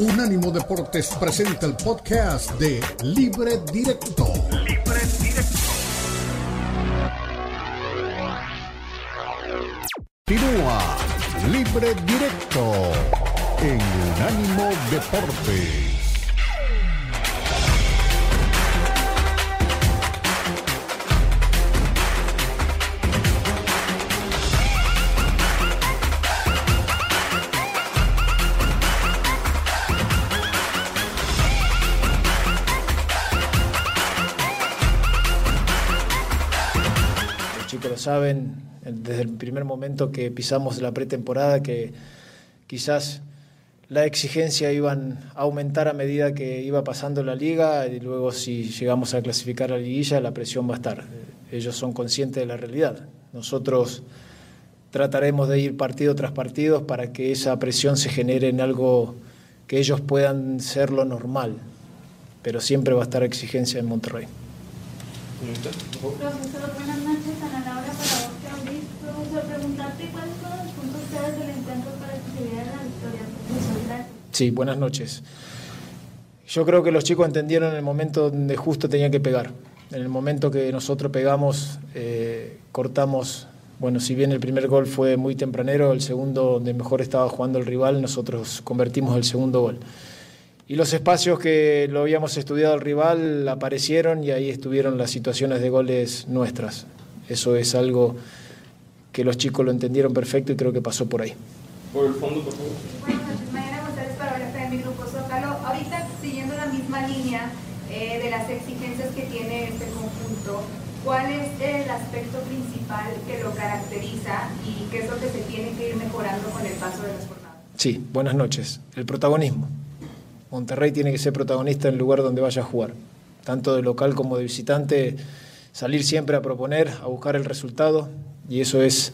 Unánimo Deportes presenta el podcast de Libre Directo. Libre Directo. Continúa Libre Directo en Unánimo Deportes. Saben desde el primer momento que pisamos la pretemporada que quizás la exigencia iban a aumentar a medida que iba pasando la liga y luego si llegamos a clasificar a la liguilla la presión va a estar. Ellos son conscientes de la realidad. Nosotros trataremos de ir partido tras partido para que esa presión se genere en algo que ellos puedan ser lo normal, pero siempre va a estar exigencia en Monterrey. Sí, buenas noches. Yo creo que los chicos entendieron el momento donde justo tenía que pegar. En el momento que nosotros pegamos, eh, cortamos, bueno, si bien el primer gol fue muy tempranero, el segundo donde mejor estaba jugando el rival, nosotros convertimos el segundo gol. Y los espacios que lo habíamos estudiado el rival aparecieron y ahí estuvieron las situaciones de goles nuestras. Eso es algo que los chicos lo entendieron perfecto y creo que pasó por ahí. Por el fondo, por favor. línea eh, de las exigencias que tiene este conjunto, ¿cuál es el aspecto principal que lo caracteriza y qué es lo que se tiene que ir mejorando con el paso de las jornadas? Sí, buenas noches. El protagonismo. Monterrey tiene que ser protagonista en el lugar donde vaya a jugar, tanto de local como de visitante, salir siempre a proponer, a buscar el resultado, y eso es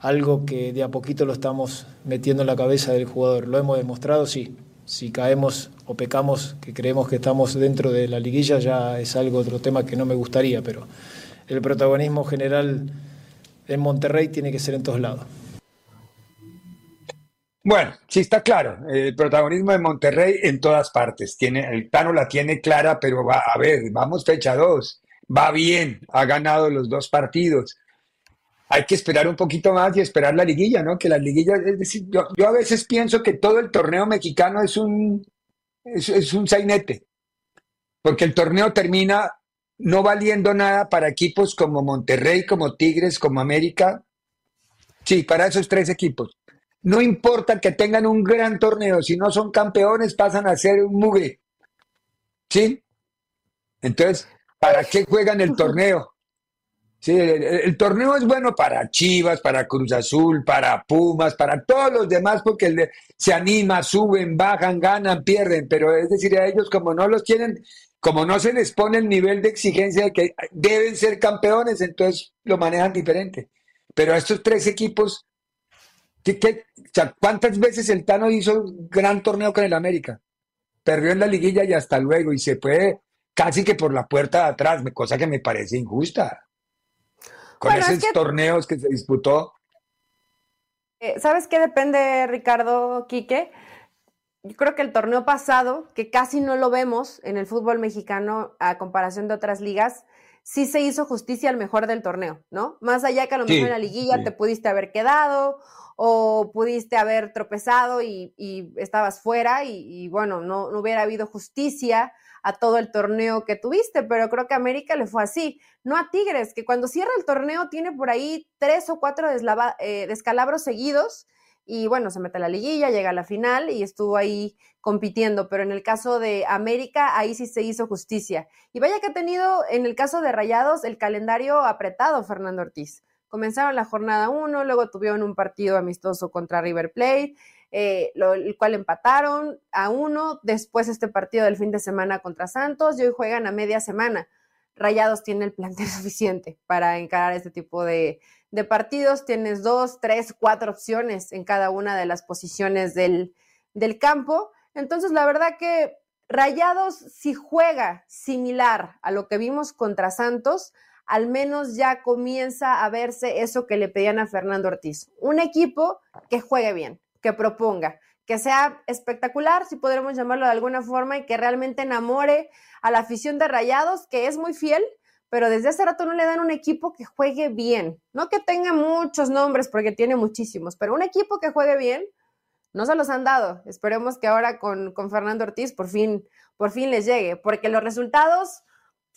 algo que de a poquito lo estamos metiendo en la cabeza del jugador. Lo hemos demostrado, sí, si caemos o pecamos que creemos que estamos dentro de la liguilla ya es algo otro tema que no me gustaría, pero el protagonismo general en Monterrey tiene que ser en todos lados. Bueno, sí está claro, el protagonismo de Monterrey en todas partes. Tiene, el Tano la tiene clara, pero va a ver, vamos fecha dos, va bien, ha ganado los dos partidos hay que esperar un poquito más y esperar la liguilla, ¿no? Que la liguilla, es decir, yo, a veces pienso que todo el torneo mexicano es un, es, un sainete, porque el torneo termina no valiendo nada para equipos como Monterrey, como Tigres, como América. Sí, para esos tres equipos. No importa que tengan un gran torneo, si no son campeones pasan a ser un mugre. ¿Sí? Entonces, ¿para qué juegan el torneo? Sí, el, torneo es bueno para Chivas, para Cruz Azul, para Pumas, para todos los demás, porque se anima, suben, bajan, ganan, pierden, pero es decir, a ellos como no los tienen, como no se les pone el nivel de exigencia de que deben ser campeones, entonces lo manejan diferente. Pero a estos tres equipos, ¿cuántas veces el Tano hizo un gran torneo con el América? Perdió en la liguilla y hasta luego, y se fue casi que por la puerta de atrás, cosa que me parece injusta con esos torneos que se disputó. Eh, ¿Sabes qué depende, Ricardo Quique? Yo creo que el torneo pasado, que casi no lo vemos en el fútbol mexicano a comparación de otras ligas, sí se hizo justicia al mejor del torneo, ¿no? Más allá que a lo mejor en la liguilla te pudiste haber quedado o pudiste haber tropezado y, estabas fuera y, bueno, no, no, hubiera habido justicia a todo el torneo que tuviste, pero creo que a América le fue así, no a Tigres, que cuando cierra el torneo tiene por ahí tres o cuatro eh, descalabros seguidos y bueno, se mete a la liguilla, llega a la final y estuvo ahí compitiendo, pero en el caso de América, ahí sí se hizo justicia. Y vaya que ha tenido en el caso de Rayados el calendario apretado, Fernando Ortiz Comenzaron la jornada 1, luego tuvieron un partido amistoso contra River Plate, eh, el cual empataron a uno, después este partido del fin de semana contra Santos y hoy juegan a media semana. Rayados tiene el plantel suficiente para encarar este tipo de, de partidos. Tienes dos, tres, cuatro opciones en cada una de las posiciones del, del campo. Entonces, la verdad que Rayados, si juega similar a lo que vimos contra Santos, al menos ya comienza a verse eso que le pedían a Fernando Ortiz. Un equipo que juegue bien, que proponga, que sea espectacular, si podremos llamarlo de alguna forma, y que realmente enamore a la afición de Rayados, que es muy fiel, pero desde hace rato no le dan un equipo que juegue bien. No que tenga muchos nombres, porque tiene muchísimos, pero un equipo que juegue bien, no se los han dado. Esperemos que ahora con, con Fernando Ortiz por fin, por fin les llegue, porque los resultados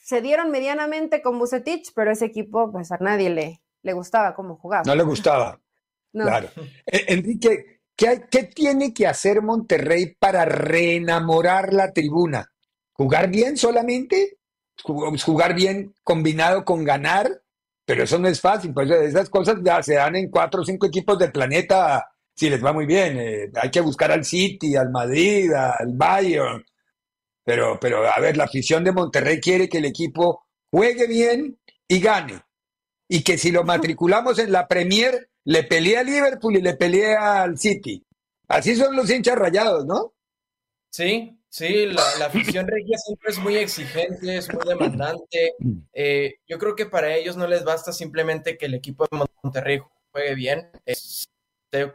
se dieron medianamente con Bucetich, pero ese equipo, pues a nadie le, le gustaba cómo jugaba. No le gustaba. Claro. Eh, Enrique, ¿qué, ¿qué tiene que hacer Monterrey para reenamorar la tribuna? ¿Jugar bien solamente? ¿Jugar bien combinado con ganar? Pero eso no es fácil, pues esas cosas ya se dan en cuatro o cinco equipos del planeta si les va muy bien. Eh, hay que buscar al City, al Madrid, al Bayern. Pero, pero, a ver, la afición de Monterrey quiere que el equipo juegue bien y gane. Y que si lo matriculamos en la Premier, le pelee a Liverpool y le pelee al City. Así son los hinchas rayados, ¿no? Sí, sí, la, la afición regia siempre es muy exigente, es muy demandante. Eh, yo creo que para ellos no les basta simplemente que el equipo de Monterrey juegue bien. Es,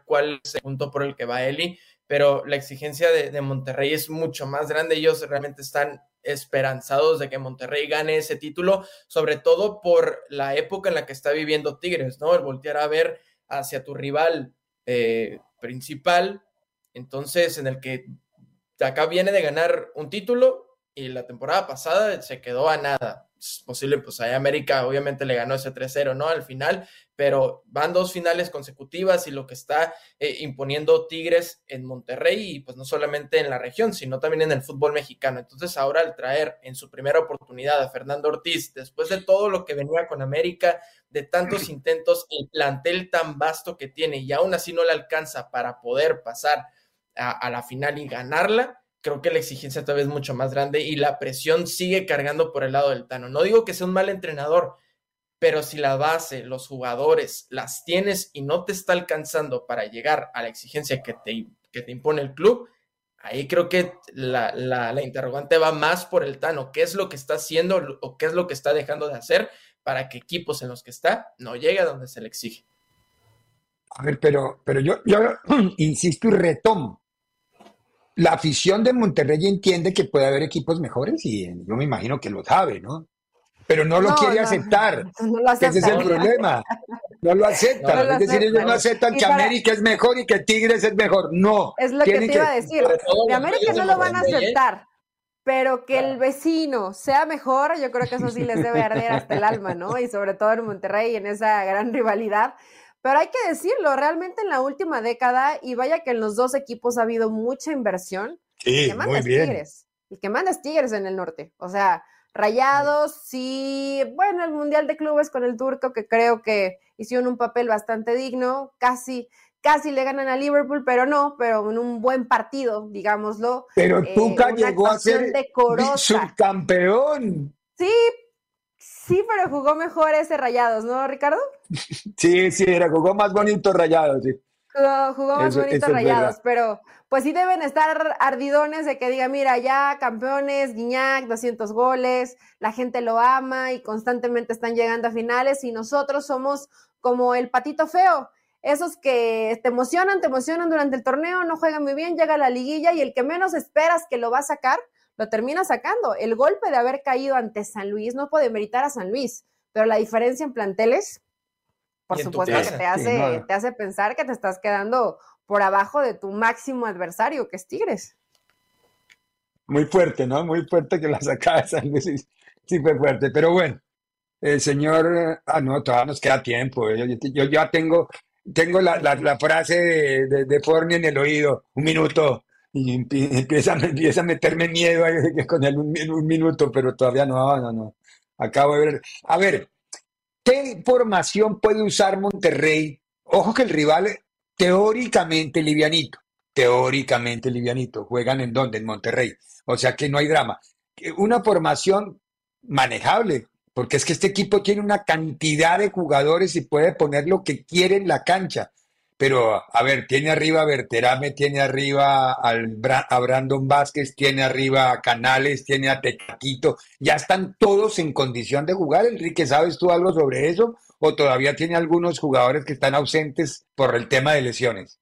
cuál es el punto por el que va Eli, pero la exigencia de, de, Monterrey es mucho más grande. Ellos realmente están esperanzados de que Monterrey gane ese título, sobre todo por la época en la que está viviendo Tigres, ¿no? El voltear a ver hacia tu rival eh, principal, entonces en el que acá viene de ganar un título y la temporada pasada se quedó a nada. Es posible, pues ahí América obviamente le ganó ese 3-0, ¿no? Al final, pero van dos finales consecutivas y lo que está eh, imponiendo Tigres en Monterrey y pues no solamente en la región, sino también en el fútbol mexicano. Entonces ahora al traer en su primera oportunidad a Fernando Ortiz, después de todo lo que venía con América, de tantos intentos, el plantel tan vasto que tiene y aún así no le alcanza para poder pasar a, a la final y ganarla, creo que la exigencia todavía es mucho más grande y la presión sigue cargando por el lado del Tano. No digo que sea un mal entrenador, pero si la base, los jugadores las tienes y no te está alcanzando para llegar a la exigencia que te, que te impone el club, ahí creo que la, la, interrogante va más por el Tano. ¿Qué es lo que está haciendo o qué es lo que está dejando de hacer para que equipos en los que está no llegue a donde se le exige? A ver, pero, pero yo, yo insisto y retomo la afición de Monterrey entiende que puede haber equipos mejores y yo me imagino que lo sabe, ¿no? Pero no lo no, quiere no, aceptar. No lo ese es el problema. No lo aceptan. es decir, ellos no aceptan que para... América es mejor y que Tigres es mejor. No. Es lo que te iba a decir. De América no lo van a aceptar. Pero que el vecino sea mejor, yo creo que eso sí les debe arder hasta el alma, ¿no? Y sobre todo en Monterrey, en esa gran rivalidad. Pero hay que decirlo, realmente en la última década, y vaya que en los dos equipos ha habido mucha inversión, sí, que manda muy bien. Tigres, y que manda Tigres en el norte. O sea, Rayados, sí, bueno, el Mundial de Clubes con el turco, que creo que hicieron un papel bastante digno, casi, casi le ganan a Liverpool, pero no, pero en un buen partido, digámoslo. Pero Tuca eh, llegó a ser subcampeón. Sí, Sí, pero jugó mejor ese Rayados, ¿no, Ricardo? Sí, sí, era, jugó más bonito Rayados, sí. Jugó, jugó más eso, bonito eso Rayados, pero pues sí deben estar ardidones de que diga, mira, ya campeones, Guiñac, 200 goles, la gente lo ama y constantemente están llegando a finales y nosotros somos como el patito feo, esos que te emocionan, te emocionan durante el torneo, no juegan muy bien, llega a la liguilla y el que menos esperas que lo va a sacar, lo termina sacando. El golpe de haber caído ante San Luis no puede meritar a San Luis, pero la diferencia en planteles, por supuesto que te hace, sí, no. te hace pensar que te estás quedando por abajo de tu máximo adversario, que es Tigres. Muy fuerte, ¿no? Muy fuerte que la sacaba de San Luis. Sí, fue fuerte, pero bueno. El señor, ah, no, todavía nos queda tiempo. Yo, yo ya tengo, tengo la, la, la frase de, de, de Forni en el oído. Un minuto, y empieza, empieza a meterme miedo con el un, un, minuto, pero todavía no, no, no. Acabo de ver. A ver, ¿qué formación puede usar Monterrey? Ojo que el rival teóricamente livianito, teóricamente livianito. ¿Juegan en dónde? En Monterrey. O sea que no hay drama. Una formación manejable, porque es que este equipo tiene una cantidad de jugadores y puede poner lo que quiere en la cancha. Pero, a ver, tiene arriba a Berterame, tiene arriba al, a Brandon Vázquez, tiene arriba a Canales, tiene a Tecatito. Ya están todos en condición de jugar. Enrique, ¿sabes tú algo sobre eso? ¿O todavía tiene algunos jugadores que están ausentes por el tema de lesiones?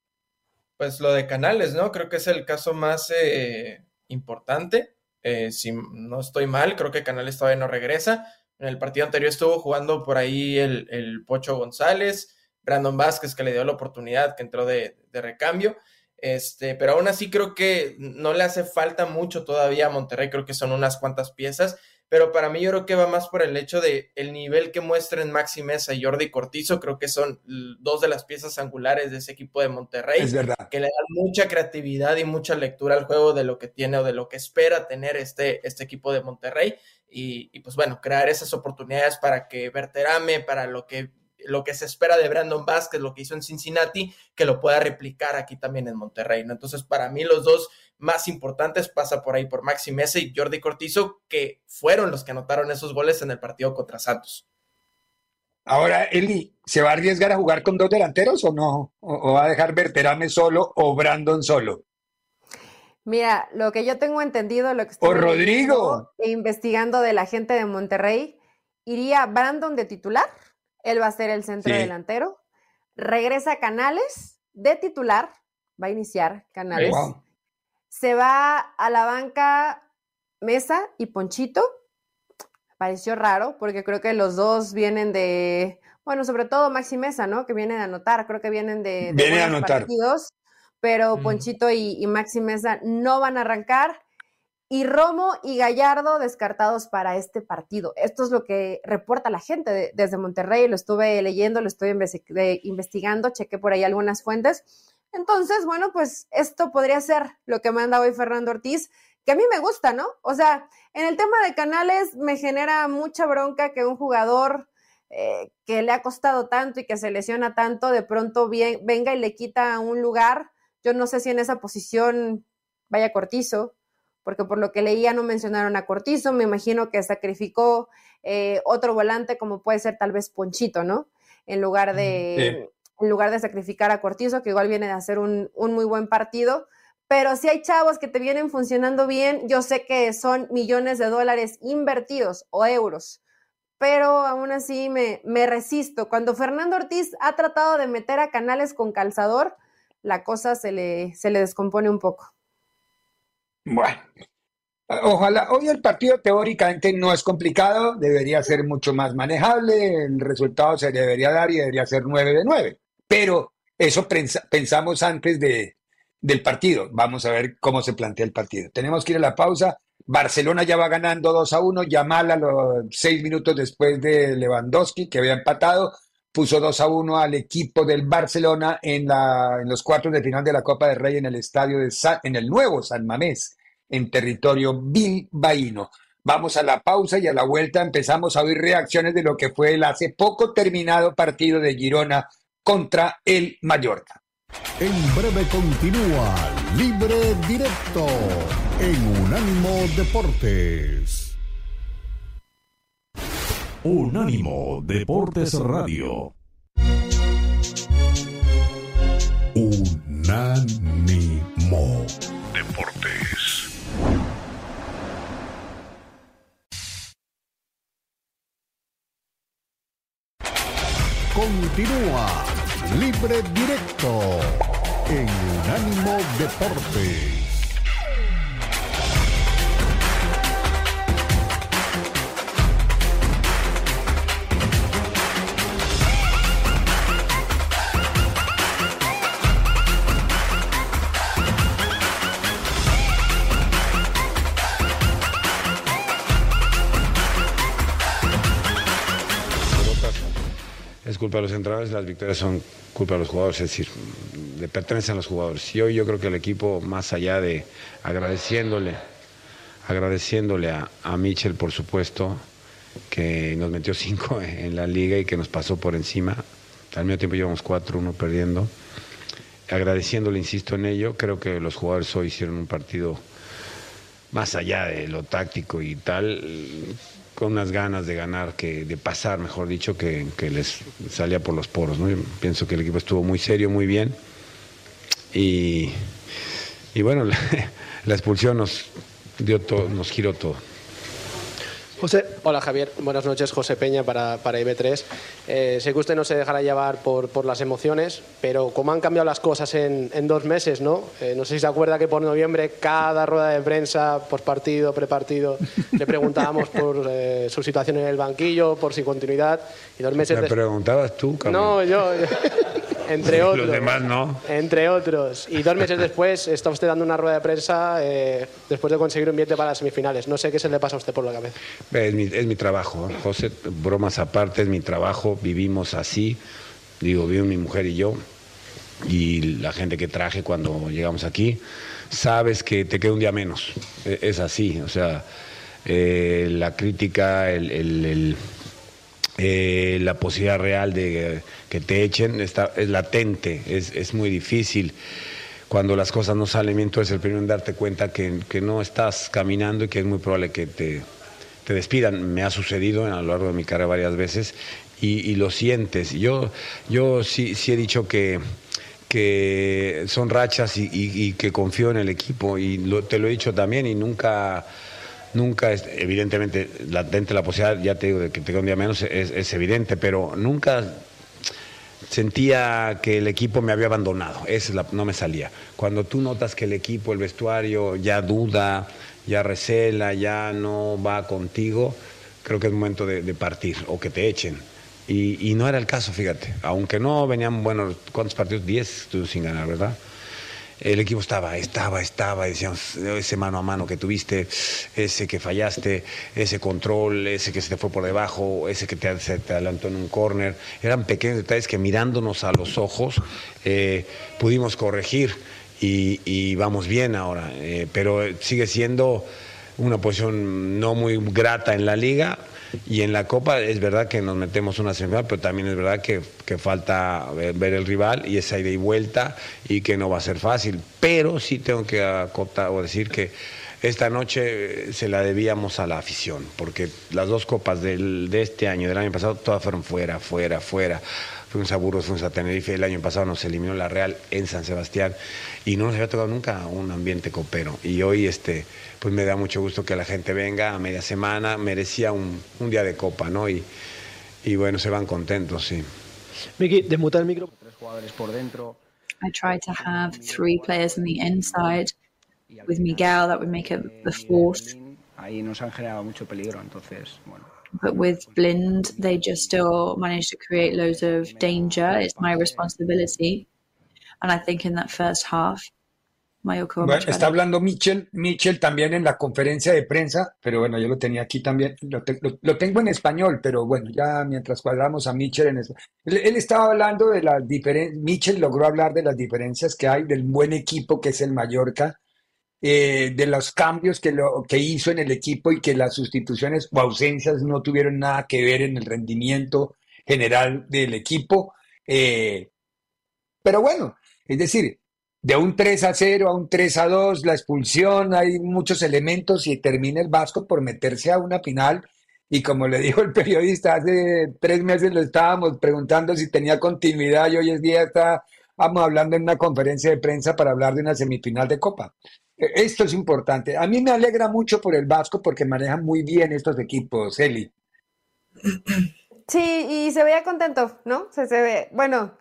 pues lo de Canales, ¿no? Creo que es el caso más eh, importante. Eh, si no estoy mal, creo que Canales todavía no regresa. En el partido anterior estuvo jugando por ahí el, el Pocho González, Brandon Vázquez, que le dio la oportunidad, que entró de, de recambio. Este, pero aún así creo que no le hace falta mucho todavía a Monterrey, creo que son unas cuantas piezas pero para mí yo creo que va más por el hecho de el nivel que muestren Maxi Mesa y Jordi Cortizo, creo que son dos de las piezas angulares de ese equipo de Monterrey, es verdad. que le dan mucha creatividad y mucha lectura al juego de lo que tiene o de lo que espera tener este, este equipo de Monterrey, y, y pues bueno, crear esas oportunidades para que Berterame, para lo que lo que se espera de Brandon Vázquez, lo que hizo en Cincinnati, que lo pueda replicar aquí también en Monterrey, ¿no? Entonces, para mí los dos más importantes pasa por ahí por Maxi Mesa y Jordi Cortizo, que fueron los que anotaron esos goles en el partido contra Santos. Ahora, Eli, ¿se va a arriesgar a jugar con dos delanteros o no? ¿O, va a dejar Berterame solo o Brandon solo? Mira, lo que yo tengo entendido, lo que estoy o Rodrigo investigando de la gente de Monterrey, iría Brandon de titular él va a ser el centro delantero. Regresa Canales de titular. Va a iniciar Canales. Se va a la banca Mesa y Ponchito. Pareció raro porque creo que los dos vienen de, bueno, sobre todo Maxi Mesa, ¿no? Que viene de anotar, creo que vienen de, de anotar. partidos, pero Ponchito y, y Maxi Mesa no van a arrancar y Romo y Gallardo descartados para este partido. Esto es lo que reporta la gente desde Monterrey, lo estuve leyendo, lo estoy investigando, chequé por ahí algunas fuentes. Entonces, bueno, pues esto podría ser lo que manda hoy Fernando Ortiz, que a mí me gusta, ¿no? O sea, en el tema de canales me genera mucha bronca que un jugador eh, que le ha costado tanto y que se lesiona tanto, de pronto venga y le quita un lugar. Yo no sé si en esa posición vaya cortizo, porque por lo que leía no mencionaron a Cortizo, me imagino que sacrificó eh, otro volante como puede ser tal vez Ponchito, ¿no? En lugar de, en lugar de sacrificar a Cortizo, que igual viene de hacer un, un muy buen partido. Pero si hay chavos que te vienen funcionando bien, yo sé que son millones de dólares invertidos o euros, pero aún así me, me resisto. Cuando Fernando Ortiz ha tratado de meter a canales con calzador, la cosa se le, se le descompone un poco. Bueno, ojalá. Hoy el partido teóricamente no es complicado, debería ser mucho más manejable, el resultado se debería dar y debería ser 9 de 9. Pero eso pensamos antes de, del partido. Vamos a ver cómo se plantea el partido. Tenemos que ir a la pausa. Barcelona ya va ganando 2 a 1. Yamal a los 6 minutos después de Lewandowski, que había empatado, puso 2 a 1 al equipo del Barcelona en, la, en los cuartos de final de la Copa del Rey en el estadio de en el nuevo San Mamés en territorio bilbaíno. Vamos a la pausa y a la vuelta empezamos a oír reacciones de lo que fue el hace poco terminado partido de Girona contra el Mallorca. En breve continúa Libre Directo en Unánimo Deportes. Unánimo Deportes Radio. Unánimo Deportes. Continúa Libre Directo en Unánimo Deportes. Es culpa de los entrenadores, las victorias son culpa de los jugadores, es decir, le pertenecen a los jugadores. Y hoy yo creo que el equipo, más allá de agradeciéndole, agradeciéndole a, a Michel, por supuesto, que nos metió cinco en la liga y que nos pasó por encima. Al mismo tiempo llevamos cuatro, uno perdiendo. Agradeciéndole, insisto en ello, creo que los jugadores hoy hicieron un partido más allá de lo táctico y tal, con unas ganas de ganar, que de pasar, mejor dicho, que, les salía por los poros. ¿no? pienso que el equipo estuvo muy serio, muy bien. Y, y bueno, la, expulsión nos dio todo, nos giró todo. José. Hola Javier, buenas noches. José Peña para, para IB3. Eh, sé que usted no se dejará llevar por, por, las emociones, pero como han cambiado las cosas en, en dos meses, ¿no? Eh, no sé si se acuerda que por noviembre cada rueda de prensa, por partido, prepartido, le preguntábamos por eh, su situación en el banquillo, por su continuidad. Y dos meses ¿Me preguntabas tú, Carmen? No, yo, yo entre otros. Los demás no. Entre otros. Y dos meses después está usted dando una rueda de prensa después de conseguir un billete para las semifinales. No sé qué se le pasa a usted por la cabeza. Es mi, es mi trabajo, José, bromas aparte, es mi trabajo, vivimos así, digo, vivo mi mujer y yo, y la gente que traje cuando llegamos aquí, sabes que te queda un día menos, e, es así, o sea, eh, la crítica, el, el, eh, la posibilidad real de que te echen está, es latente, es, es muy difícil cuando las cosas no salen bien, tú eres el primero en darte cuenta que, que, no estás caminando y que es muy probable que te, te despidan. Me ha sucedido a lo largo de mi carrera varias veces y, lo sientes. Yo, yo sí, sí he dicho que, que son rachas y, que confío en el equipo y te lo he dicho también y nunca nunca es, evidentemente latente la posibilidad ya te digo de que tenga un día menos es, evidente pero nunca sentía que el equipo me había abandonado es no me salía cuando tú notas que el equipo el vestuario ya duda ya recela, ya no va contigo, creo que es momento de, partir o que te echen. Y, no era el caso, fíjate. Aunque no venían, bueno, ¿cuántos partidos? Diez sin ganar, ¿verdad? El equipo estaba, estaba, estaba, decíamos, ese mano a mano que tuviste, ese que fallaste, ese control, ese que se te fue por debajo, ese que te, se te adelantó en un córner. Eran pequeños detalles que mirándonos a los ojos eh, pudimos corregir y, vamos bien ahora, eh, pero sigue siendo una posición no muy grata en la liga y en la Copa es verdad que nos metemos una semifinal, pero también es verdad que, que, falta ver el rival y esa ida y vuelta y que no va a ser fácil, pero sí tengo que acotar o decir que esta noche se la debíamos a la afición, porque las dos copas del, de este año, del año pasado, todas fueron fuera, fuera, fuera fuimos a Burgos, fuimos a Tenerife, el año pasado nos eliminó la Real en San Sebastián y no nos había tocado nunca un ambiente copero. Y hoy este, pues me da mucho gusto que la gente venga a media semana, merecía un, un día de copa, ¿no? Y, y bueno, se van contentos, sí. Miki, desmuta el micro. Tres jugadores por dentro. I tried to have three players on the inside. With Miguel, that would make it the fourth. Ahí nos han generado mucho peligro, entonces, bueno. But with Blind, they just still managed to create loads of danger. It's my responsibility. And I think in that first half, bueno, está hablando Mitchell, Mitchell también en la conferencia de prensa, pero bueno, yo lo tenía aquí también, lo, te, lo, lo tengo en español, pero bueno, ya mientras cuadramos a Mitchell en español. Él, él, estaba hablando de las diferencias, Mitchell logró hablar de las diferencias que hay del buen equipo que es el Mallorca eh, de los cambios que, lo, que hizo en el equipo y que las sustituciones o ausencias no tuvieron nada que ver en el rendimiento general del equipo. Eh, pero bueno, es decir, de un 3 a 0 a un 3 a 2, la expulsión, hay muchos elementos y termina el Vasco por meterse a una final. Y como le dijo el periodista, hace tres meses lo estábamos preguntando si tenía continuidad y hoy es día está, vamos hablando en una conferencia de prensa para hablar de una semifinal de Copa. Esto es importante. A mí me alegra mucho por el Vasco porque manejan muy bien estos equipos, Eli. Sí, y se veía contento, ¿no? Se, se ve, bueno,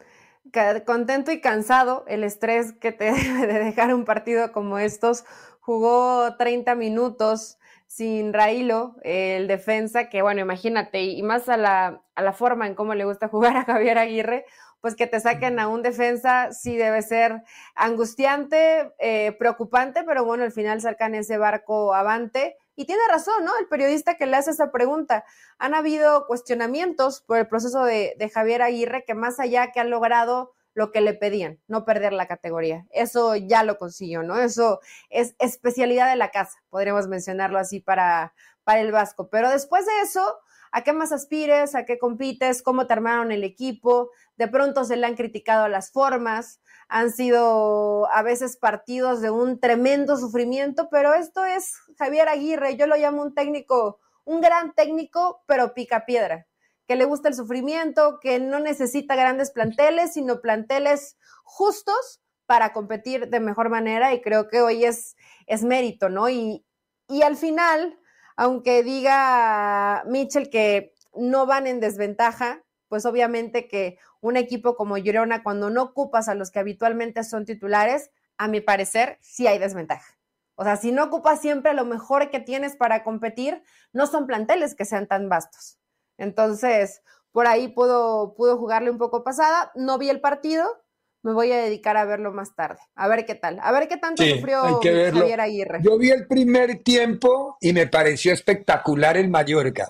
contento y cansado, el estrés que te debe de dejar un partido como estos. Jugó 30 minutos sin Railo, el defensa, que bueno, imagínate, y más a la, a la forma en cómo le gusta jugar a Javier Aguirre, pues que te saquen a un defensa sí debe ser angustiante, eh, preocupante, pero bueno, al final sacan ese barco avante. Y tiene razón, ¿no? El periodista que le hace esa pregunta. Han habido cuestionamientos por el proceso de, de Javier Aguirre que más allá que han logrado lo que le pedían, no perder la categoría. Eso ya lo consiguió, ¿no? Eso es especialidad de la casa, podríamos mencionarlo así para, para el Vasco. Pero después de eso, a qué más aspires, a qué compites, cómo te armaron el equipo. De pronto se le han criticado las formas, han sido a veces partidos de un tremendo sufrimiento, pero esto es Javier Aguirre, yo lo llamo un técnico, un gran técnico, pero pica piedra, que le gusta el sufrimiento, que no necesita grandes planteles, sino planteles justos para competir de mejor manera y creo que hoy es, es mérito, ¿no? Y, y al final aunque diga Mitchell que no van en desventaja, pues obviamente que un equipo como Girona, cuando no ocupas a los que habitualmente son titulares, a mi parecer, sí hay desventaja. O sea, si no ocupas siempre lo mejor que tienes para competir, no son planteles que sean tan vastos. Entonces, por ahí puedo jugarle un poco pasada. No vi el partido, me voy a dedicar a verlo más tarde. A ver qué tal. A ver qué tanto sufrió Javier Aguirre. Yo vi el primer tiempo y me pareció espectacular el Mallorca.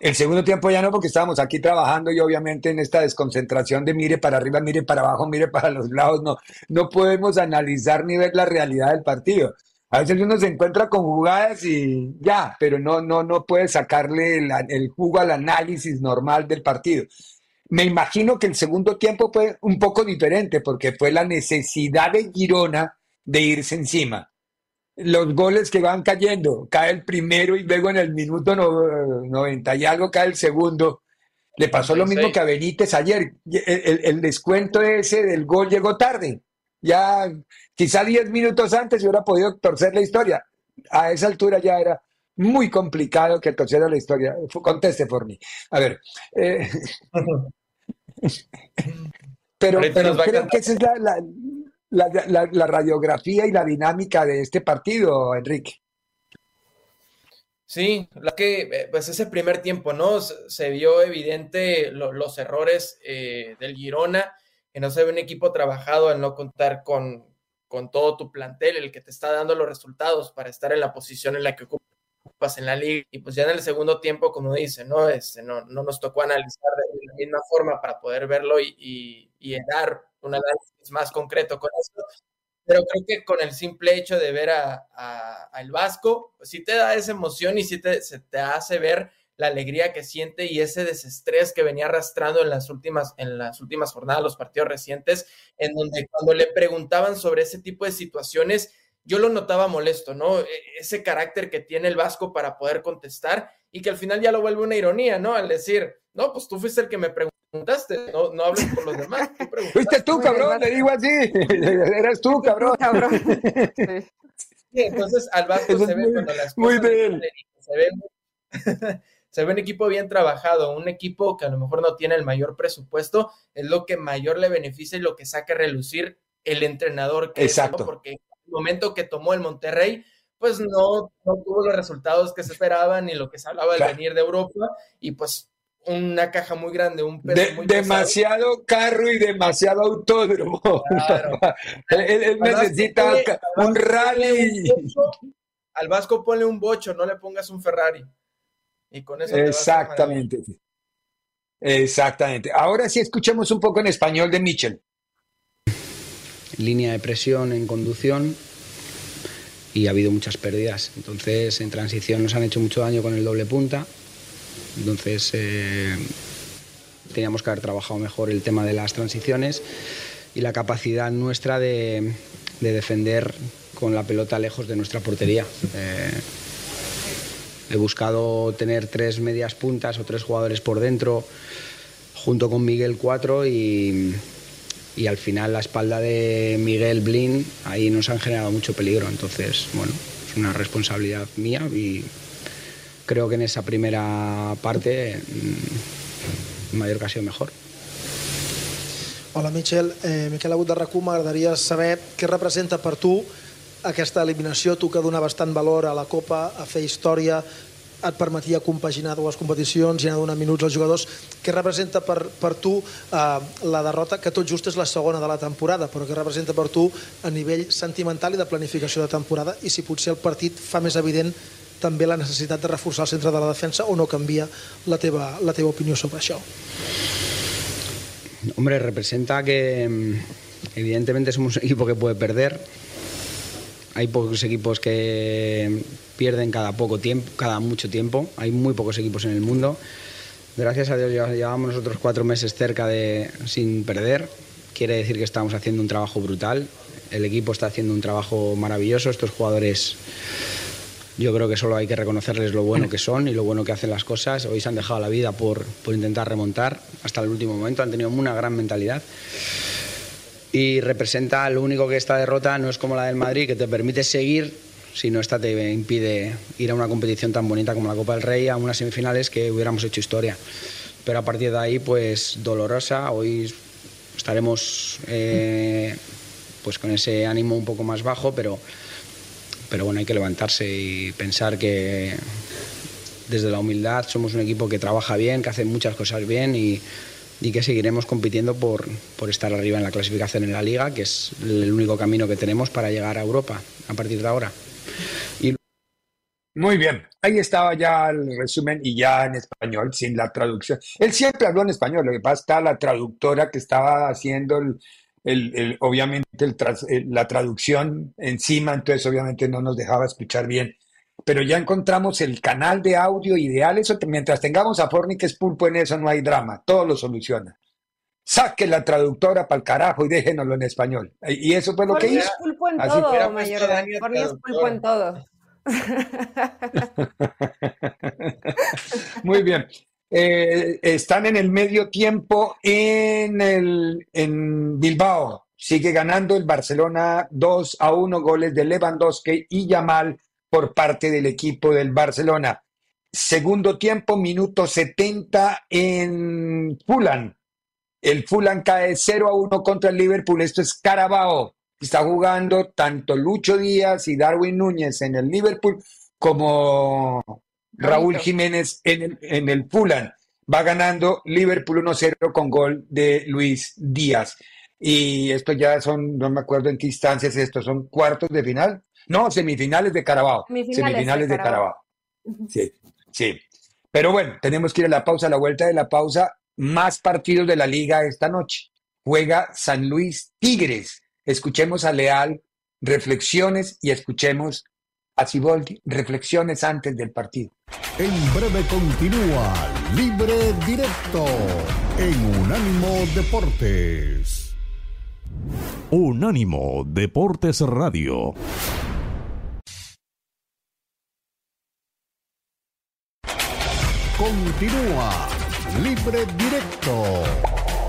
El segundo tiempo ya no, porque estábamos aquí trabajando y obviamente en esta desconcentración de mire para arriba, mire para abajo, mire para los lados, no, no podemos analizar ni ver la realidad del partido. A veces uno se encuentra con jugadas y ya, pero no, no, no puede sacarle el, jugo al análisis normal del partido. Me imagino que el segundo tiempo fue un poco diferente porque fue la necesidad de Girona de irse encima. Los goles que van cayendo, cae el primero y luego en el minuto 90 y algo cae el segundo. Le pasó lo mismo que a Benítez ayer. El, descuento ese del gol llegó tarde ya quizá 10 minutos antes hubiera podido torcer la historia. A esa altura ya era muy complicado que torciera la historia. Conteste por mí. A ver. Eh, pero, pero creo que esa es la, radiografía y la dinámica de este partido, Enrique. Sí, la que, eh, pues ese primer tiempo, ¿no? Se vio evidente los errores eh, del Girona que no se ve un equipo trabajado al no contar con, con todo tu plantel, el que te está dando los resultados para estar en la posición en la que ocupas en la liga. Y pues ya en el segundo tiempo, como dice, ¿no? Este, no, no nos tocó analizar la misma forma para poder verlo y, dar un análisis más concreto con eso. Pero creo que con el simple hecho de ver a, el Vasco, pues sí te da esa emoción y sí te, te hace ver la alegría que siente y ese desestrés que venía arrastrando en las últimas, en las últimas jornadas, los partidos recientes, en donde cuando le preguntaban sobre ese tipo de situaciones, yo lo notaba molesto, ¿no? E, ese carácter que tiene el Vasco para poder contestar y que al final ya lo vuelve una ironía, ¿no? Al decir, no, pues tú fuiste el que me preguntaste, no, no hables por los demás. Fuiste tú, cabrón, le digo así, eras tú, cabrón. Sí, entonces al Vasco se ve cuando las muy bien. se ve se ve un equipo bien trabajado, un equipo que a lo mejor no tiene el mayor presupuesto, es lo que mayor le beneficia y lo que saca a relucir el entrenador que Exacto. porque en el momento que tomó el Monterrey, pues no, no tuvo los resultados que se esperaban ni lo que se hablaba del venir de Europa y pues una caja muy grande, un peso muy Demasiado carro y demasiado autódromo. Claro. él, necesita un rally. al Vasco ponle un bocho, no le pongas un Ferrari. Y con eso Exactamente. Exactamente. Ahora sí escuchemos un poco en español de Mitchell. Línea de presión en conducción y ha habido muchas pérdidas. Entonces, en transición nos han hecho mucho daño con el doble punta. Entonces, eh, teníamos que haber trabajado mejor el tema de las transiciones y la capacidad nuestra de, defender con la pelota lejos de nuestra portería. Eh, He buscado tener tres medias puntas o tres jugadores por dentro, junto con Miguel cuatro y, y al final la espalda de Miguel Blin, ahí nos han generado mucho peligro. Entonces, bueno, es una responsabilidad mía y creo que en esa primera parte mm, Mallorca ha sido mejor. Hola Michel, eh, Miquel Agut de RAC1, m'agradaria saber què representa per tu aquesta eliminació, tu que donaves tant valor a la Copa, a fer història, et permetia compaginar dues competicions i anar donant minuts als jugadors. Què representa per, per tu eh, la derrota, que tot just és la segona de la temporada, però què representa per tu a nivell sentimental i de planificació de temporada i si potser el partit fa més evident també la necessitat de reforçar el centre de la defensa o no canvia la teva, la teva opinió sobre això? Hombre, representa que mm, evidentemente somos un equipo que puede perder, hay pocos equipos que pierden cada poco tiempo, cada mucho tiempo. Hay muy pocos equipos en el mundo. Gracias a Dios llevamos nosotros cuatro meses cerca de sin perder. Quiere decir que estamos haciendo un trabajo brutal. El equipo está haciendo un trabajo maravilloso. Estos jugadores, yo creo que solo hay que reconocerles lo bueno que son y lo bueno que hacen las cosas. Hoy se han dejado la vida por, por intentar remontar hasta el último momento. Han tenido una gran mentalidad y representa lo único que esta derrota no es como la del Madrid, que te permite seguir si no esta te impide ir a una competición tan bonita como la Copa del Rey, a unas semifinales que hubiéramos hecho historia. Pero a partir de ahí, pues dolorosa, hoy estaremos eh, pues con ese ánimo un poco más bajo, pero, pero bueno, hay que levantarse y pensar que desde la humildad somos un equipo que trabaja bien, que hace muchas cosas bien y, y que seguiremos compitiendo por, por estar arriba en la clasificación en la liga, que es el único camino que tenemos para llegar a Europa a partir de ahora. Y... Muy bien, ahí estaba ya el resumen y ya en español, sin la traducción. Él siempre habló en español, lo que pasa está la traductora que estaba haciendo el, el, obviamente el tras, la traducción encima, entonces obviamente no nos dejaba escuchar bien. Pero ya encontramos el canal de audio ideal, eso mientras tengamos a Fornic Pulpo en eso no hay drama, todo lo soluciona. Saque la traductora para el carajo y déjenoslo en español. Y eso fue lo que hizo. es pulpo en Así todo, que- mayor. Pulpo en todo. Muy bien. Eh, están en el medio tiempo en, el, en Bilbao. Sigue ganando el Barcelona 2 a 1 goles de Lewandowski y Yamal por parte del equipo del Barcelona. Segundo tiempo, minuto 70 en Fulham. El Fulham cae 0 a 1 contra el Liverpool. Esto es Carabao. Está jugando tanto Lucho Díaz y Darwin Núñez en el Liverpool como Raúl Jiménez en el, en el Fulham. Va ganando Liverpool 1-0 con gol de Luis Díaz. Y esto ya son, no me acuerdo en qué instancias esto, son cuartos de final. No, semifinales de Carabao. Semifinales Semifinales de. Carabao. Sí, sí. Pero bueno, tenemos que ir a la pausa, a la vuelta de la pausa. Más partidos de la liga esta noche. Juega San Luis Tigres. Escuchemos a Leal, reflexiones y escuchemos a Siboldi, reflexiones antes del partido. En breve continúa Libre Directo en Unánimo Deportes. Unánimo Deportes Radio. Continúa Libre Directo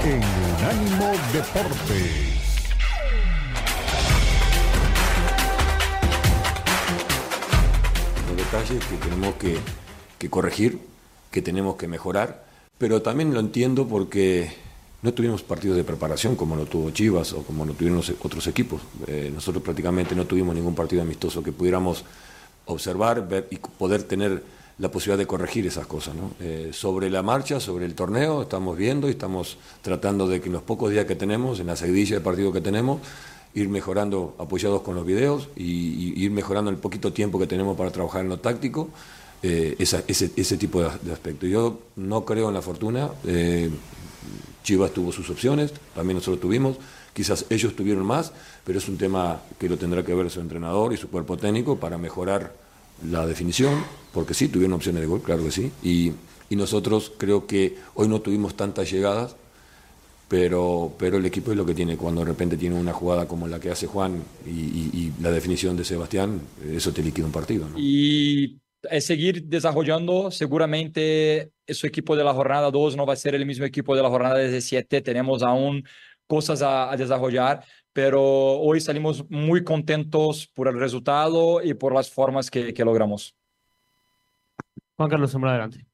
en Unánimo Deportes. los detalles que tenemos que, que corregir, que tenemos que mejorar, pero también lo entiendo porque no tuvimos partidos de preparación como lo tuvo Chivas o como lo tuvieron los otros equipos. Eh, nosotros prácticamente no tuvimos ningún partido amistoso que pudiéramos observar ver y poder tener la posibilidad de corregir esas cosas. ¿no? Eh, sobre la marcha, sobre el torneo, estamos viendo y estamos tratando de que en los pocos días que tenemos, en la seguidilla de partido que tenemos, ir mejorando apoyados con los videos y, ir mejorando el poquito tiempo que tenemos para trabajar en lo táctico, eh, esa- ese, tipo de, de aspecto. Yo no creo en la fortuna. eh, Chivas tuvo sus opciones, también nosotros tuvimos, quizás ellos tuvieron más, pero es un tema que lo tendrá que ver su entrenador y su cuerpo técnico para mejorar la definición, porque sí, tuvieron opciones de gol, claro que sí, y, y nosotros creo que hoy no tuvimos tantas llegadas, pero, pero el equipo es lo que tiene, cuando de repente tiene una jugada como la que hace Juan y, y- la definición de Sebastián, eso te liquida un partido. ¿no? y es seguir desarrollando. Seguramente su equipo de la jornada 2 no va a ser el mismo equipo de la jornada 17. Tenemos aún cosas a desarrollar, pero hoy salimos muy contentos por el resultado y por las formas que, que logramos. Juan Carlos Sombra, adelante.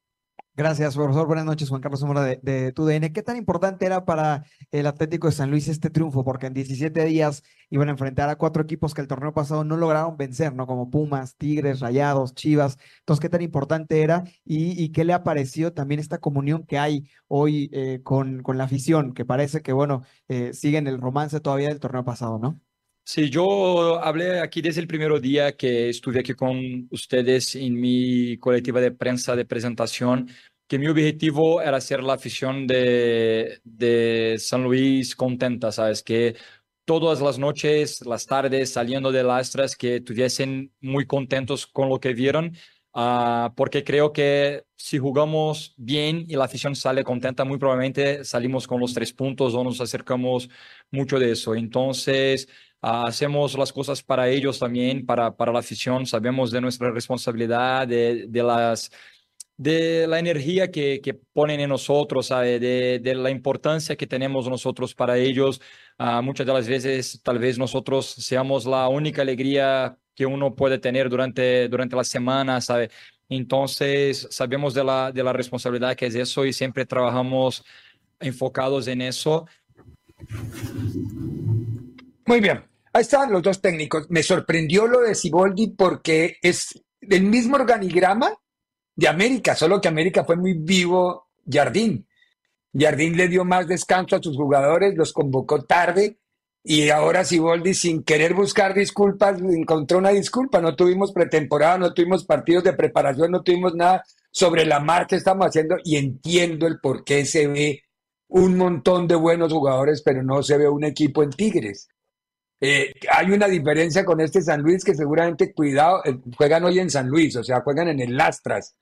Gracias, profesor. Buenas noches, Juan Carlos Zamora de, de TUDN. ¿Qué tan importante era para el Atlético de San Luis este triunfo? Porque en 17 días iban a enfrentar a cuatro equipos que el torneo pasado no lograron vencer, ¿no? Como Pumas, Tigres, Rayados, Chivas. Entonces, ¿qué tan importante era? Y, qué le ha parecido también esta comunión que hay hoy eh, con, con la afición, que parece que, bueno, eh, siguen el romance todavía del torneo pasado, ¿no? Sí, yo hablé aquí desde el primer día que estuve aquí con ustedes en mi colectiva de prensa de presentación, que mi objetivo era hacer la afición de, de San Luis contenta, ¿sabes? Que todas las noches, las tardes, saliendo de lastras, que estuviesen muy contentos con lo que vieron, ah, porque creo que si jugamos bien y la afición sale contenta, muy probablemente salimos con los tres puntos o nos acercamos mucho de eso. Entonces, ah, hacemos las cosas para ellos también, para, para la afición, sabemos de nuestra responsabilidad, de, de las de la energía que, que ponen en nosotros, ¿sabe? De, de, la importancia que tenemos nosotros para ellos. Uh, muchas de las veces tal vez nosotros seamos la única alegría que uno puede tener durante, durante la semana, ¿sabe? Entonces, sabemos de la, de la responsabilidad que es eso y siempre trabajamos enfocados en eso. Muy bien, ahí están los dos técnicos. Me sorprendió lo de Siboldi porque es del mismo organigrama de América, solo que América fue muy vivo Jardín. Jardín le dio más descanso a sus jugadores, los convocó tarde y ahora Siboldi sin querer buscar disculpas encontró una disculpa. No tuvimos pretemporada, no tuvimos partidos de preparación, no tuvimos nada sobre la marcha estamos haciendo y entiendo el por qué se ve un montón de buenos jugadores, pero no se ve un equipo en Tigres. Eh, hay una diferencia con este San Luis que seguramente, cuidado, eh, juegan hoy en San Luis, o sea, juegan en el Lastras.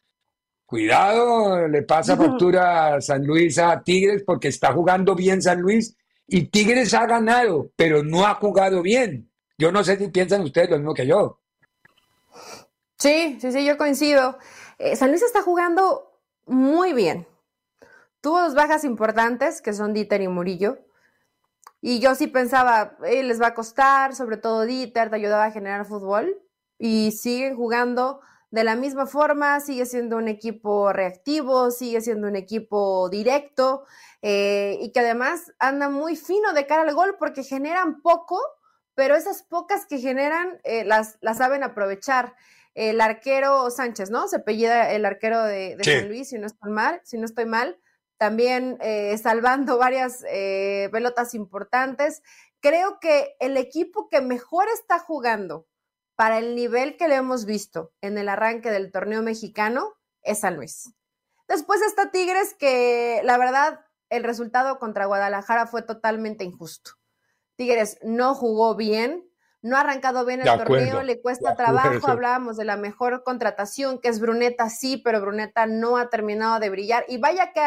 Cuidado, le pasa factura a San Luis a Tigres porque está jugando bien San Luis y Tigres ha ganado, pero no ha jugado bien. Yo no sé si piensan ustedes lo mismo que yo. Sí, sí, sí, yo coincido. Eh, San Luis está jugando muy bien. Tuvo dos bajas importantes, que son Dieter y Murillo. Y yo sí pensaba, eh, les va a costar, sobre todo Dieter, te ayudaba a generar fútbol. Y siguen jugando de la misma forma, sigue siendo un equipo reactivo, sigue siendo un equipo directo eh, y que además anda muy fino de cara al gol porque generan poco, pero esas pocas que generan eh, las, las saben aprovechar. El arquero Sánchez, ¿no? Se apellida el arquero de, de sí. San Luis, si no estoy mal, si no estoy mal también eh, salvando varias eh, pelotas importantes. Creo que el equipo que mejor está jugando para el nivel que le hemos visto en el arranque del torneo mexicano es San Luis. Después está Tigres, que la verdad el resultado contra Guadalajara fue totalmente injusto. Tigres no jugó bien, no ha arrancado bien el torneo, le cuesta trabajo. Hablábamos de la mejor contratación, que es Bruneta, sí, pero Bruneta no ha terminado de brillar. Y vaya que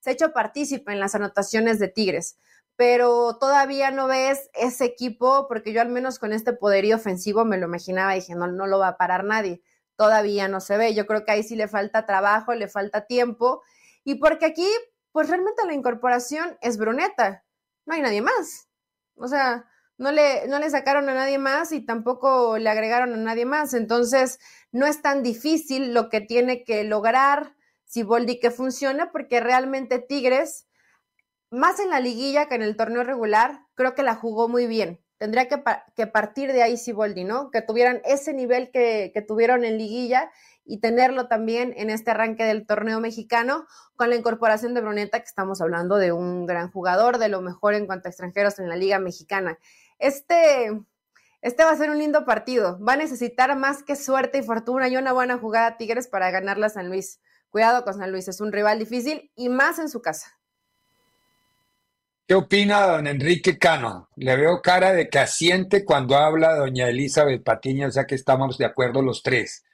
se ha hecho partícipe en las anotaciones de Tigres, pero todavía no ves ese equipo, porque yo al menos con este poderío ofensivo me lo imaginaba y dije, no, no lo va a parar nadie. Todavía no se ve. Yo creo que ahí sí le falta trabajo, le falta tiempo. Y porque aquí, pues realmente la incorporación es Bruneta. No hay nadie más. O sea, no le, no le sacaron a nadie más y tampoco le agregaron a nadie más. Entonces, no es tan difícil lo que tiene que lograr Siboldi que funciona porque realmente Tigres, más en la liguilla que en el torneo regular, creo que la jugó muy bien. Tendría que, que partir de ahí Siboldi, ¿no? Que tuvieran ese nivel que, que tuvieron en liguilla y tenerlo también en este arranque del torneo mexicano con la incorporación de Bruneta, que estamos hablando de un gran jugador, de lo mejor en cuanto a extranjeros en la liga mexicana. Este, este va a ser un lindo partido. Va a necesitar más que suerte y fortuna y una buena jugada Tigres para ganarla a San Luis. Cuidado con San Luis, es un rival difícil y más en su casa. ¿Qué opina don Enrique Cano? Le veo cara de que asiente cuando habla doña Elizabeth Patiño, o sea que estamos de acuerdo los tres.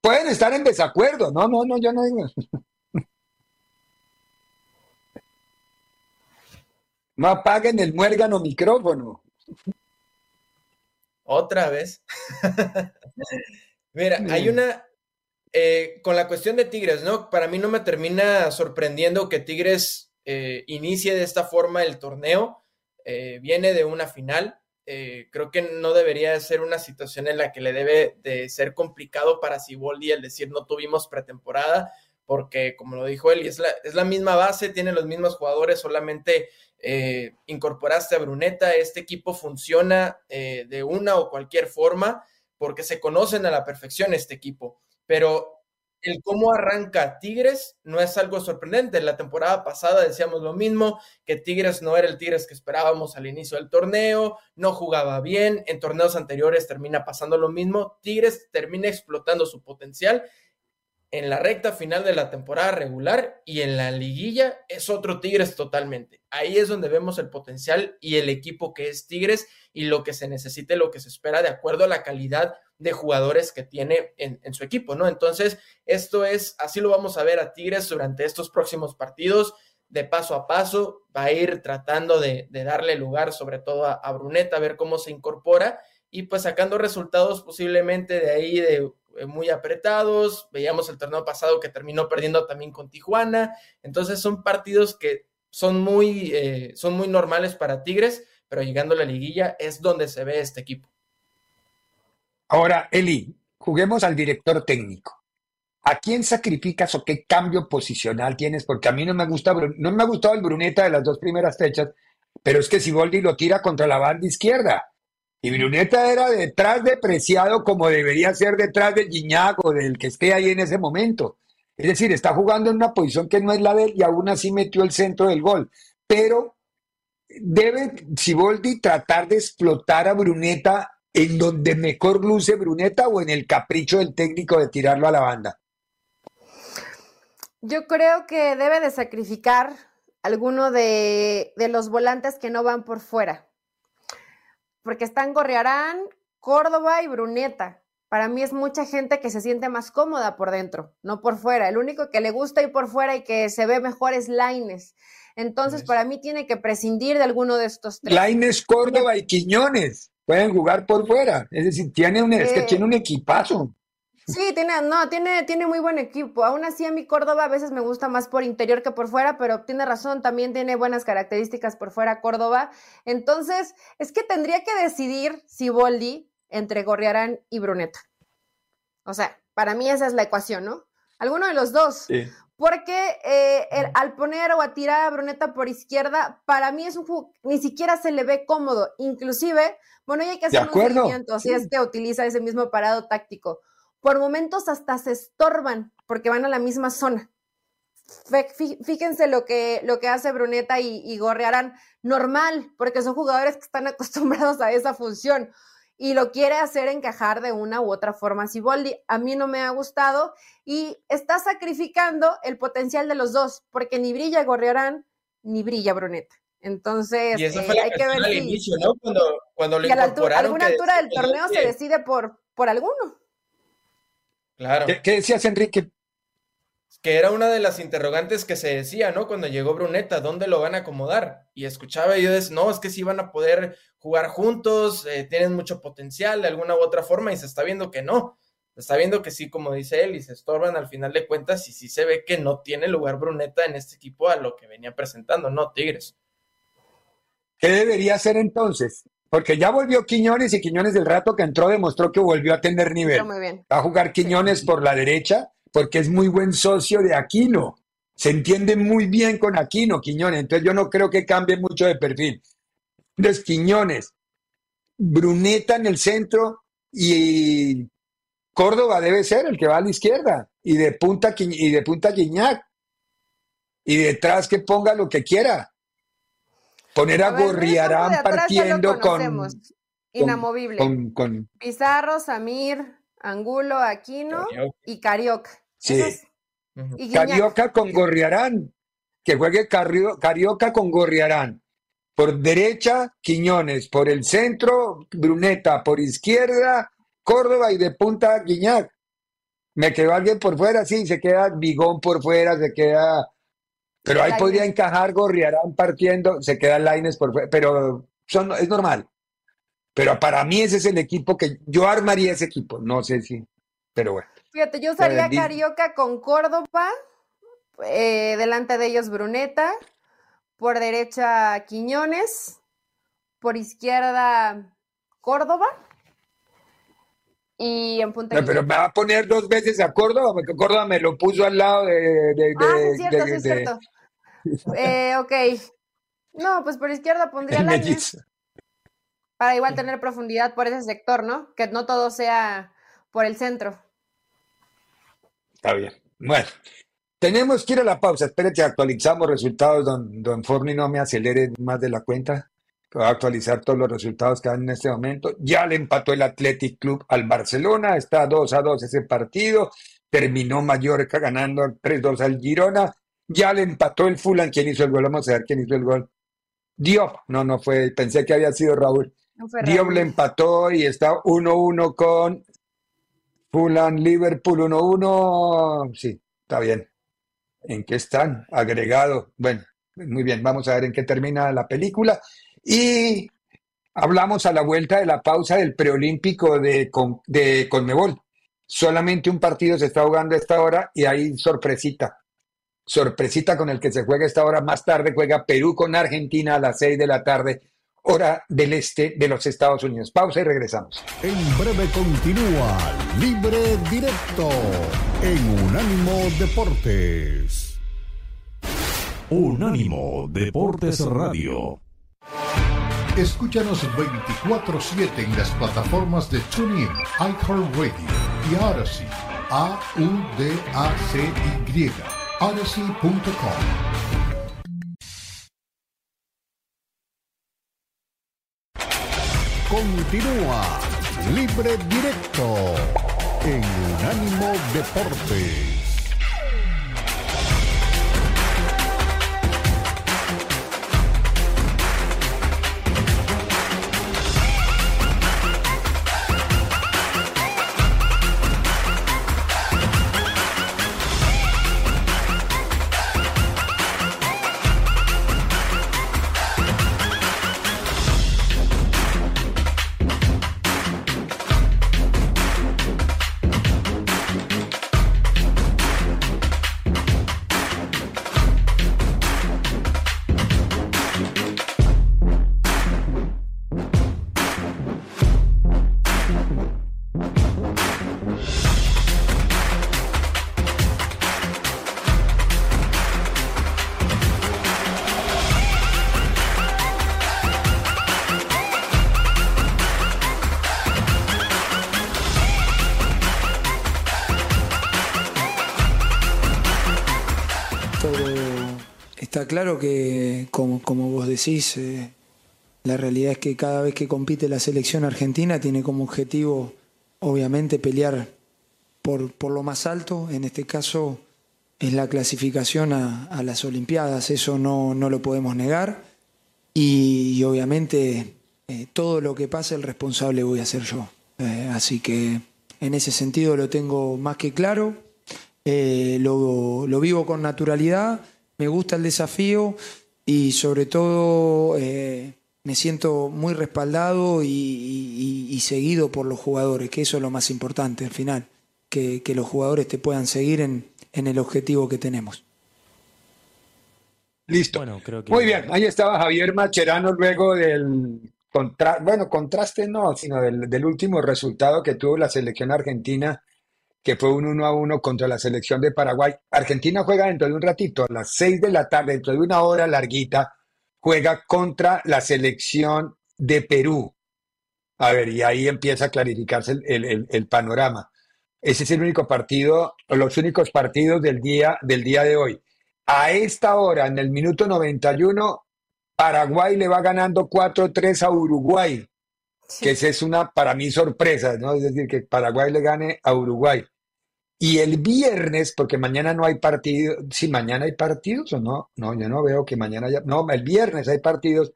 Pueden estar en desacuerdo, no, no, no, yo no digo. No apaguen el muérgano micrófono. Otra vez. Mira, hay una, eh, con la cuestión de Tigres, ¿no? Para mí no me termina sorprendiendo que Tigres eh, inicie de esta forma el torneo. Eh, viene de una final. Eh, creo que no debería ser una situación en la que le debe de ser complicado para Siboldi el decir no tuvimos pretemporada, porque como lo dijo él, es la, es la misma base, tiene los mismos jugadores, solamente incorporaste a Bruneta, este equipo funciona de una o cualquier forma porque se conocen a la perfección este equipo pero el cómo arranca Tigres no es algo sorprendente. La temporada pasada decíamos lo mismo, que Tigres no era el Tigres que esperábamos al inicio del torneo, no jugaba bien, en torneos anteriores termina pasando lo mismo, Tigres termina explotando su potencial en la recta final de la temporada regular y en la liguilla es otro Tigres totalmente. Ahí es donde vemos el potencial y el equipo que es Tigres y lo que se necesita y lo que se espera de acuerdo a la calidad de jugadores que tiene en, su equipo, ¿no? Entonces, esto es, así lo vamos a ver a Tigres durante estos próximos partidos, de paso a paso, va a ir tratando de, darle lugar sobre todo a, a Bruneta, a ver cómo se incorpora y pues sacando resultados posiblemente de ahí de muy apretados. Veíamos el torneo pasado que terminó perdiendo también con Tijuana. Entonces son partidos que son muy, eh, son muy normales para Tigres, pero llegando a la liguilla es donde se ve este equipo. Ahora, Eli, juguemos al director técnico. ¿A quién sacrificas o qué cambio posicional tienes? Porque a mí no me gusta, no me ha gustado el Bruneta de las dos primeras fechas, pero es que Siboldi lo tira contra la banda izquierda. Y Bruneta era detrás de Preciado como debería ser detrás de Giñac o del que esté ahí en ese momento. Es decir, está jugando en una posición que no es la de él y aún así metió el centro del gol. Pero debe Siboldi tratar de explotar a Bruneta en donde mejor luce Bruneta o en el capricho del técnico de tirarlo a la banda. Yo creo que debe de sacrificar alguno de los volantes que no van por fuera porque están Gorriarán, Córdoba y Bruneta. Para mí es mucha gente que se siente más cómoda por dentro, no por fuera. El único que le gusta ir por fuera y que se ve mejor es Laines. Entonces, para mí tiene que prescindir de alguno de estos tres. Laines, Córdoba y Quiñones pueden jugar por fuera. Es decir, tiene un, es que Eh, tiene un equipazo. Sí, tiene, no, tiene, tiene muy buen equipo. Aún así, a mi Córdoba a veces me gusta más por interior que por fuera, pero tiene razón, también tiene buenas características por fuera Córdoba. Entonces, es que tendría que decidir si Boldi entre Gorriarán y Bruneta. O sea, para mí esa es la ecuación, ¿no? Alguno de los dos. Porque eh, el- al poner o a tirar a Bruneta por izquierda, para mí es un juego, ni siquiera se le ve cómodo. Inclusive, bueno, ya hay que hacer un acuerdo. seguimiento, si es que utiliza ese mismo parado táctico. Por momentos hasta se estorban porque van a la misma zona. Fíjense lo que, lo que hace Bruneta y, y Gorrearán normal, porque son jugadores que están acostumbrados a esa función y lo quiere hacer encajar de una u otra forma. Siboldi a mí no me ha gustado y está sacrificando el potencial de los dos, porque ni brilla Gorrearán ni brilla Bruneta. Entonces, Y esa eh, fue hay que ver al si inicio, ¿no? Cuando, cuando lo y a la altura, alguna que altura del torneo se "Oye, decide por, por alguno. Claro. ¿Qué, qué decías, Enrique? Que era una de las interrogantes que se decía, ¿no? Cuando llegó Bruneta, ¿dónde lo van a acomodar? Y escuchaba y yo decía, no, es que sí van a poder jugar juntos, eh, tienen mucho potencial de alguna u otra forma y se está viendo que no. Se está viendo que sí, como dice él, y se estorban al final de cuentas y sí se ve que no tiene lugar Bruneta en este equipo a lo que venía presentando, ¿no? Tigres. ¿Qué debería hacer entonces? Porque ya volvió Quiñones y Quiñones del rato que entró demostró que volvió a tener nivel. Pero muy bien. Va a jugar Quiñones por la derecha porque es muy buen socio de Aquino. Se entiende muy bien con Aquino, Quiñones. Entonces yo no creo que cambie mucho de perfil. Entonces Quiñones, Bruneta en el centro y Córdoba debe ser el que va a la izquierda y de punta y de punta Guiñac. Y detrás que ponga lo que quiera. Poner a, ver, Gorriarán partiendo con, Inamovible. con- con- Pizarro, Samir, Angulo, Aquino y Carioca. sí. Y. Carioca con Gorriarán. Que juegue Carioca con Gorriarán. Por derecha, Quiñones. Por el centro, Bruneta. Por izquierda, Córdoba y de punta, Guiñac. Me quedó alguien por fuera, sí, se queda Bigón por fuera, se queda. Pero ahí podría encajar Gorriarán partiendo, se queda Laines por fuera, pero son, es normal. Pero para mí ese es el equipo que yo armaría ese equipo. No sé si, pero bueno. Fíjate, yo usaría Carioca con Córdoba, eh, delante de ellos Bruneta, por derecha Quiñones, por izquierda Córdoba y en punta No, pero me va a poner dos veces a Córdoba, porque Córdoba me lo puso al lado de. de- Ah, sí, de- es cierto, de- sí, es de- cierto. Eh, ok. No, pues por izquierda pondría mellizo. para igual tener profundidad por ese sector, ¿no? Que no todo sea por el centro. Está bien. Bueno, tenemos que ir a la pausa. Espérate, actualizamos resultados. Don, don Forni, no me acelere más de la cuenta. Va a actualizar todos los resultados que dan en este momento. Ya le empató el Athletic Club al Barcelona. Está 2 a 2 ese partido. Terminó Mallorca ganando 3-2 al Girona. Ya le empató el Fulham. ¿Quién hizo el gol? Vamos a ver quién hizo el gol. Diop. No, no fue. Pensé que había sido Raúl. No Diop le empató y está 1-1 con Fulham, Liverpool 1-1. Sí, está bien. ¿En qué están? Agregado. Bueno, muy bien. Vamos a ver en qué termina la película. Y hablamos a la vuelta de la pausa del preolímpico de, Con- de Conmebol Solamente un partido se está jugando a esta hora y hay sorpresita. Sorpresita con el que se juega esta hora. Más tarde juega Perú con Argentina a las 6 de la tarde, hora del este de los Estados Unidos. Pausa y regresamos. En breve continúa Libre Directo en Unánimo Deportes. Unánimo Deportes Radio. Escúchanos 24-7 en las plataformas de TuneIn, iHeartRadio y Odyssey. A-U-D-A-C-Y. Odyssey.com. Continúa Libre Directo en Unánimo Deportes. Claro que, como, como vos decís, eh, la realidad es que cada vez que compite la selección argentina tiene como objetivo, obviamente, pelear por, por lo más alto. En este caso es la clasificación a, las Olimpiadas, eso no, no lo podemos negar. Y, obviamente eh, todo lo que pase el responsable voy a ser yo. Eh, así que en ese sentido lo tengo más que claro. Lo, lo vivo con naturalidad, me gusta el desafío y sobre todo eh, me siento muy respaldado y, y- y seguido por los jugadores, que eso es lo más importante al final, que, que los jugadores te puedan seguir en, en el objetivo que tenemos. Listo. creo que- Muy bien, ahí estaba Javier Macherano luego del contra, bueno, contraste no, sino del, del último resultado que tuvo la selección argentina, que fue un 1 a 1 contra la selección de Paraguay. Argentina juega dentro de un ratito, a las 6 de la tarde, dentro de una hora larguita, juega contra la selección de Perú. A ver, y ahí empieza a clarificarse el, el- el- el panorama. Ese es el único partido, o los únicos partidos del día, del día de hoy. A esta hora, en el minuto 91, Paraguay le va ganando 4-3 a Uruguay, que esa es una, para mí, sorpresa, ¿no? Es decir, que Paraguay le gane a Uruguay. Y el viernes, porque mañana no hay partido, si mañana hay partidos o no, no, yo no veo que mañana haya, no, el viernes hay partidos,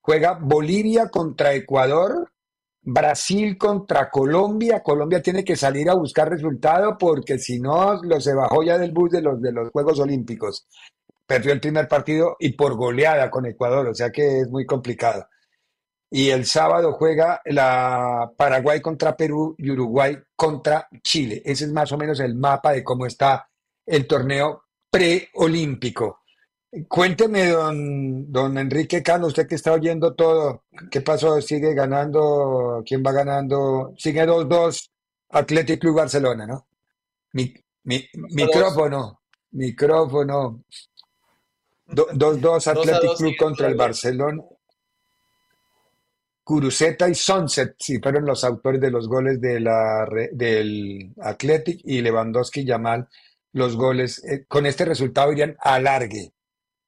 juega Bolivia contra Ecuador, Brasil contra Colombia, Colombia tiene que salir a buscar resultado porque si no, lo se bajó ya del bus de los, de los Juegos Olímpicos. Perdió el primer partido y por goleada con Ecuador, o sea que es muy complicado. Y el sábado juega la Paraguay contra Perú y Uruguay contra Chile. Ese es más o menos el mapa de cómo está el torneo preolímpico. Cuénteme, don, don Enrique Cano, usted que está oyendo todo, ¿qué pasó? ¿Sigue ganando? ¿Quién va ganando? Sigue 2-2 Athletic Club Barcelona, ¿no? Mi, mi- micrófono, micrófono. Do- 2-2 Athletic Club contra el. Barcelona. Curuceta y Sunset, sí, fueron los autores de los goles del Athletic y Lewandowski y Yamal los goles. Eh, con este resultado irían alargue.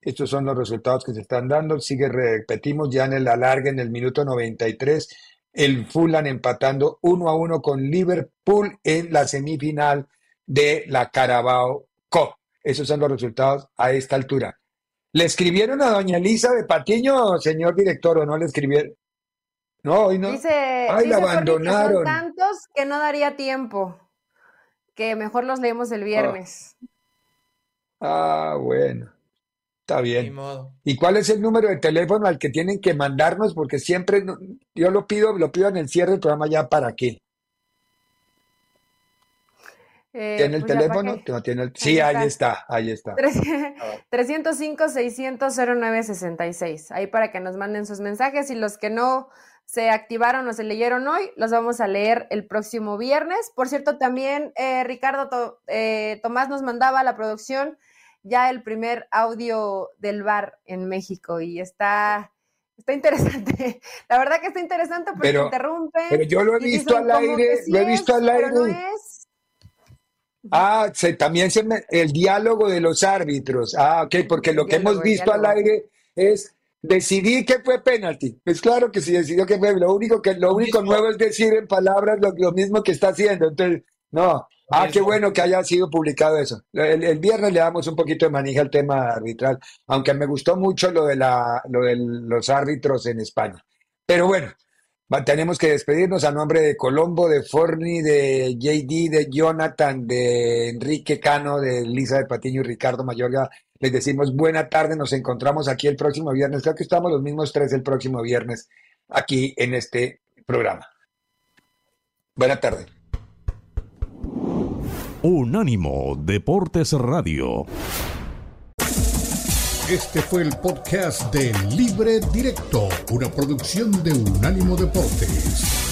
Estos son los resultados que se están dando. Sigue, repetimos, ya en el alargue, en el minuto 93, el Fulham empatando 1 a 1 con Liverpool en la semifinal de la Carabao Cup. Esos son los resultados a esta altura. ¿Le escribieron a doña Elisa de Patiño, señor director, o no le escribieron? No, hoy no. Dice, Ay, dice la que abandonaron. son tantos que no daría tiempo. Que mejor los leemos el viernes. Ah, bueno. Está Ni bien. modo. ¿Y cuál es el número de teléfono al que tienen que mandarnos? Porque siempre no- yo lo pido, lo pido en el cierre del programa ya para qué. Eh, ¿Tiene el pues ya, ¿para teléfono? qué? No tiene el- Sí, Ahí ahí está, ahí está. 305-600-0966. Ahí para que nos manden sus mensajes y los que no se activaron o se leyeron hoy, los vamos a leer el próximo viernes. Por cierto, también eh, Ricardo To- eh, Tomás nos mandaba a la producción ya el primer audio del bar en México y está, está interesante. La verdad que está interesante porque Pero- interrumpen. pero yo lo he visto al aire, sí lo he es, visto al no aire. es. Ah, se, también se me- el diálogo de los árbitros. Ah, ok, porque lo que diálogo, hemos visto al aire es decidir que fue penalti. Pues claro que sí decidió que fue. Lo único que lo único nuevo es decir en palabras lo, lo mismo que está haciendo. Entonces, no. Ah, qué bueno que haya sido publicado eso. El, el viernes le damos un poquito de manija al tema arbitral, aunque me gustó mucho lo de la, lo de los árbitros en España. Pero bueno, tenemos que despedirnos a nombre de Colombo, de Forni, de JD, de Jonathan, de Enrique Cano, de Lisa de Patiño y Ricardo Mayorga. Les decimos buena tarde, nos encontramos aquí el próximo viernes. Creo que estamos los mismos tres el próximo viernes aquí en este programa. Buena tarde. Unánimo Deportes Radio. Este fue el podcast de Libre Directo, una producción de Unánimo Deportes.